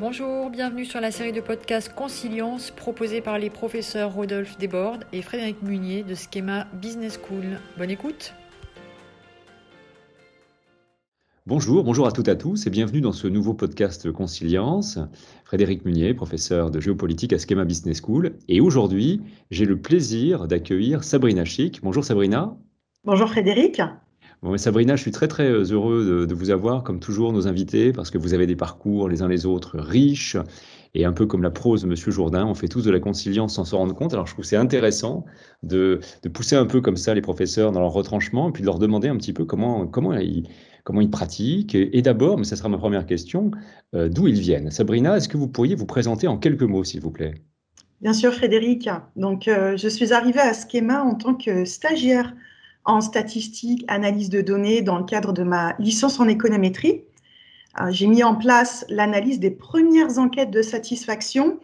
Bonjour, bienvenue sur la série de podcasts Consilience proposée par les professeurs Rodolphe Desbordes et Frédéric Munier de Schema Business School. Bonne écoute. Bonjour, bonjour à toutes et à tous et bienvenue dans ce nouveau podcast Consilience. Frédéric Munier, professeur de géopolitique à Schema Business School. Et aujourd'hui, j'ai le plaisir d'accueillir Sabrina Chic. Bonjour Sabrina. Bonjour Frédéric. Bon, Sabrina, je suis très très euh, heureux de, vous avoir, comme toujours, nos invités, parce que vous avez des parcours les uns les autres riches, et un peu comme la prose de Monsieur Jourdain, on fait tous de la conciliance sans s'en rendre compte. Alors je trouve c'est intéressant de, pousser un peu comme ça les professeurs dans leur retranchement, et puis de leur demander un petit peu comment, ils pratiquent. Et, d'abord, mais ça sera ma première question, euh, d'où ils viennent. Sabrina, est-ce que vous pourriez vous présenter en quelques mots, s'il vous plaît? Bien sûr, Frédéric. Donc, euh, je suis arrivée à Schema en tant que stagiaire en statistique, analyse de données dans le cadre de ma licence en économétrie. Euh, j'ai mis en place l'analyse des premières enquêtes de satisfaction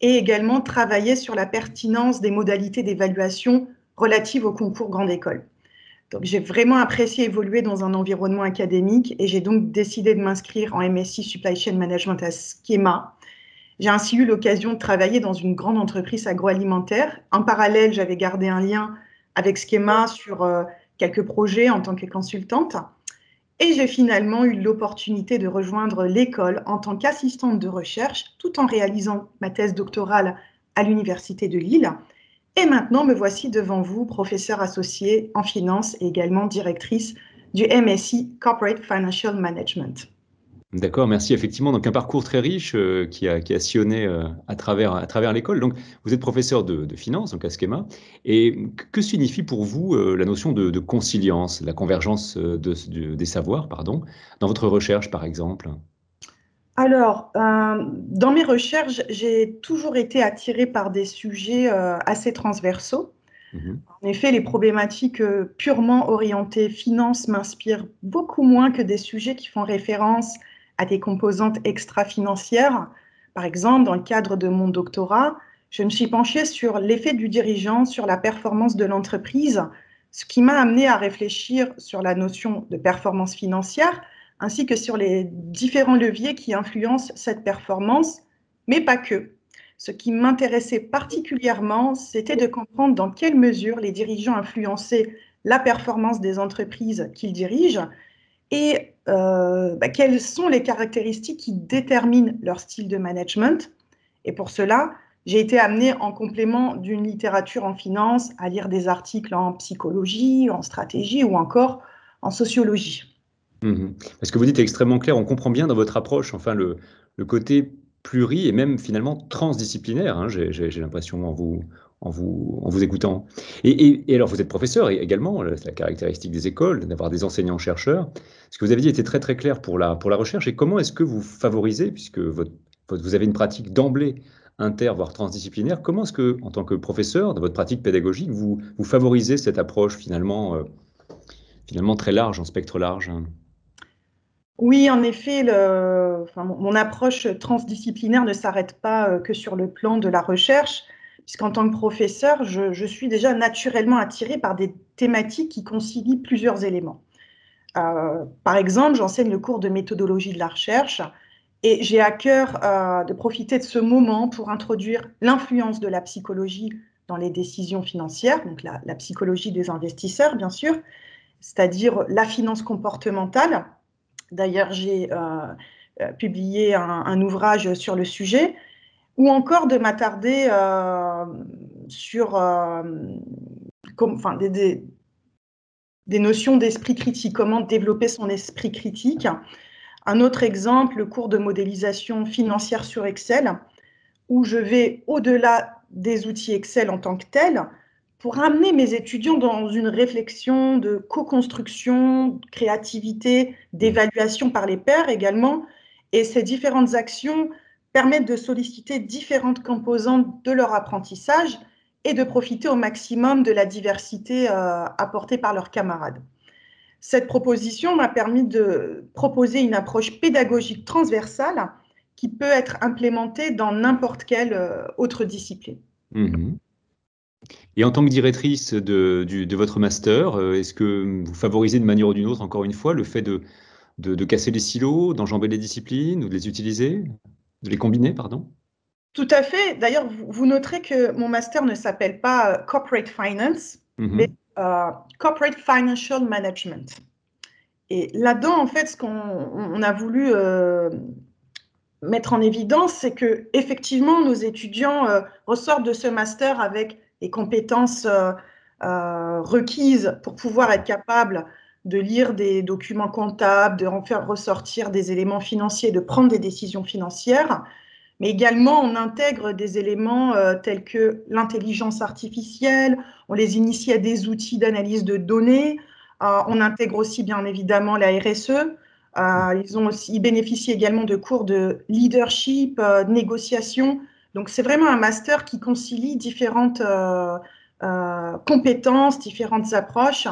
et également travaillé sur la pertinence des modalités d'évaluation relatives au concours grande école. Donc j'ai vraiment apprécié évoluer dans un environnement académique et j'ai donc décidé de m'inscrire en MSc Supply Chain Management à Schema. J'ai ainsi eu l'occasion de travailler dans une grande entreprise agroalimentaire. En parallèle, j'avais gardé un lien avec Schema sur euh, quelques projets en tant que consultante. Et j'ai finalement eu l'opportunité de rejoindre l'école en tant qu'assistante de recherche, tout en réalisant ma thèse doctorale à l'Université de Lille. Et maintenant, me voici devant vous, professeure associée en finance et également directrice du MSI Corporate Financial Management. D'accord, merci. Effectivement, donc un parcours très riche euh, qui, a, qui a sillonné euh, à travers, à travers l'école. Donc, vous êtes professeur de, de, finance, donc à Schema. Et que signifie pour vous euh, la notion de, de, conciliance, la convergence de, des savoirs, pardon, dans votre recherche, par exemple? Alors, dans mes recherches, j'ai toujours été attirée par des sujets assez transversaux. Mmh en effet, les problématiques purement orientées finance m'inspirent beaucoup moins que des sujets qui font référence à des composantes extra-financières. Par exemple, dans le cadre de mon doctorat, je me suis penchée sur l'effet du dirigeant sur la performance de l'entreprise, ce qui m'a amené à réfléchir sur la notion de performance financière, ainsi que sur les différents leviers qui influencent cette performance, mais pas que. Ce qui m'intéressait particulièrement, c'était de comprendre dans quelle mesure les dirigeants influençaient la performance des entreprises qu'ils dirigent et euh, bah, quelles sont les caractéristiques qui déterminent leur style de management. Et pour cela, j'ai été amenée en complément d'une littérature en finance à lire des articles en psychologie, en stratégie ou encore en sociologie. Mmh Parce que vous dites extrêmement clair, on comprend bien dans votre approche, enfin le, le côté pluri et même finalement transdisciplinaire, hein, j'ai l'impression en vous, en vous, en vous écoutant. Et, alors, vous êtes professeur également, c'est la caractéristique des écoles, d'avoir des enseignants-chercheurs. Ce que vous avez dit était très très clair pour la, pour la recherche. Et comment est-ce que vous favorisez, puisque votre, vous avez une pratique d'emblée inter, voire transdisciplinaire, comment est-ce que, en tant que professeur, dans votre pratique pédagogique, vous, vous favorisez cette approche finalement, euh, finalement très large, en spectre large oui, en effet, mon approche transdisciplinaire ne s'arrête pas euh, que sur le plan de la recherche puisqu'en tant que professeur, je, suis déjà naturellement attirée par des thématiques qui concilient plusieurs éléments. Euh, par exemple, j'enseigne le cours de méthodologie de la recherche et j'ai à cœur euh, de profiter de ce moment pour introduire l'influence de la psychologie dans les décisions financières, donc la, psychologie des investisseurs, bien sûr, c'est-à-dire la finance comportementale. D'ailleurs, j'ai euh, publié un, ouvrage sur le sujet ou encore de m'attarder euh, sur euh, enfin, des, des, notions d'esprit critique, comment développer son esprit critique. Un autre exemple, le cours de modélisation financière sur Excel, où je vais au-delà des outils Excel en tant que tels pour amener mes étudiants dans une réflexion de co-construction, créativité, d'évaluation par les pairs également. Et ces différentes actions permettent de solliciter différentes composantes de leur apprentissage et de profiter au maximum de la diversité euh, apportée par leurs camarades. Cette proposition m'a permis de proposer une approche pédagogique transversale qui peut être implémentée dans n'importe quelle euh, autre discipline. Mmh Et en tant que directrice de, votre master, euh, est-ce que vous favorisez de manière ou d'une autre, encore une fois, le fait de, de, casser les silos, d'enjamber les disciplines ou de les utiliser, de les combiner, pardon? Tout à fait. D'ailleurs, vous, noterez que mon master ne s'appelle pas euh, Corporate Finance, mm-hmm. mais euh, Corporate Financial Management. Et là-dedans, en fait, ce qu'on a voulu mettre en évidence, c'est que effectivement, nos étudiants ressortent de ce master avec les compétences euh, euh, requises pour pouvoir être capable de lire des documents comptables, de faire ressortir des éléments financiers, de prendre des décisions financières. Mais également, on intègre des éléments euh, tels que l'intelligence artificielle, on les initie à des outils d'analyse de données, on intègre aussi bien évidemment la RSE. ils, ont aussi, ils bénéficient également de cours de leadership, de négociation, donc c'est vraiment un master qui concilie différentes euh, euh, compétences, différentes approches.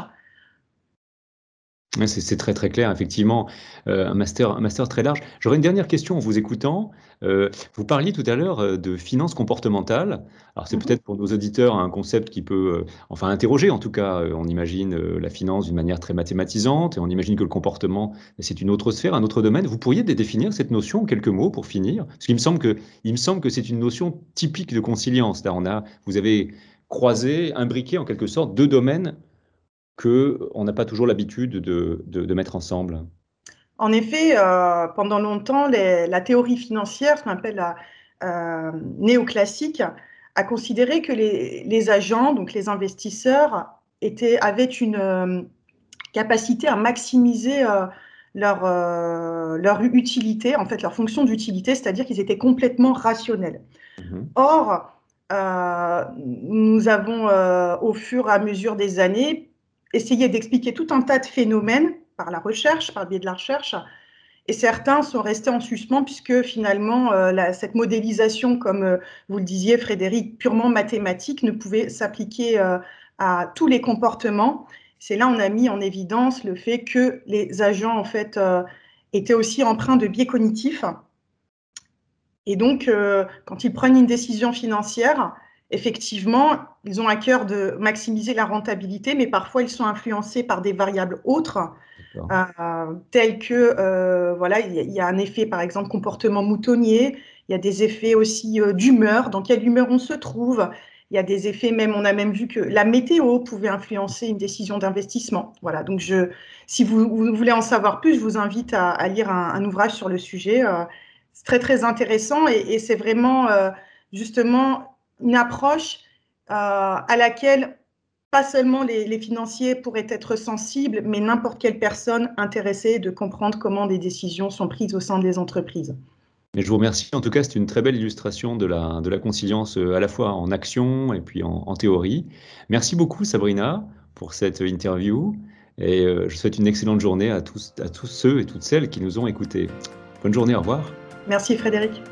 C'est très très clair, effectivement, euh, un, master, un master très large. J'aurais une dernière question en vous écoutant. vous parliez tout à l'heure de finances comportementales. Alors c'est mhm. peut-être pour nos auditeurs un concept qui peut, enfin interroger en tout cas. on imagine la finance d'une manière très mathématisante et on imagine que le comportement c'est une autre sphère, un autre domaine. Vous pourriez définir cette notion en quelques mots pour finir? Parce qu'il me semble que, il me semble que c'est une notion typique de conciliance. Là, on a, vous avez croisé, imbriqué en quelque sorte deux domaines qu'on n'a pas toujours l'habitude de, mettre ensemble En effet, euh, pendant longtemps, la théorie financière, ce qu'on appelle la euh, néoclassique, a considéré que les, agents, donc les investisseurs, étaient, avaient une euh, capacité à maximiser leur, leur utilité, en fait leur fonction d'utilité, c'est-à-dire qu'ils étaient complètement rationnels. Mm-hmm. Or, nous avons, au fur et à mesure des années, essayer d'expliquer tout un tas de phénomènes par la recherche, par le biais de la recherche. Et certains sont restés en suspens puisque finalement, euh, cette modélisation, comme euh, vous le disiez, Frédéric, purement mathématique, ne pouvait s'appliquer euh, à tous les comportements. C'est là on a mis en évidence le fait que les agents, en fait, étaient aussi empreints de biais cognitifs. Et donc, quand ils prennent une décision financière, effectivement, ils ont à cœur de maximiser la rentabilité, mais parfois ils sont influencés par des variables autres, euh, telles que, euh, voilà, il y, a un effet, par exemple, comportement moutonnier, il y a des effets aussi euh, d'humeur, dans quelle humeur on se trouve, il y a des effets même, on a même vu que la météo pouvait influencer une décision d'investissement. Voilà, donc je, si vous, voulez en savoir plus, je vous invite à, lire un, ouvrage sur le sujet. c'est très, très intéressant et, et c'est vraiment, justement, une approche euh, à laquelle pas seulement les, financiers pourraient être sensibles, mais n'importe quelle personne intéressée de comprendre comment des décisions sont prises au sein des entreprises. Mais je vous remercie. En tout cas, c'est une très belle illustration de la, de la conciliance euh, à la fois en action et puis en, théorie. Merci beaucoup, Sabrina, pour cette interview. Et euh, je souhaite une excellente journée à tous, à tous ceux et toutes celles qui nous ont écoutés. Bonne journée, au revoir. Merci, Frédéric.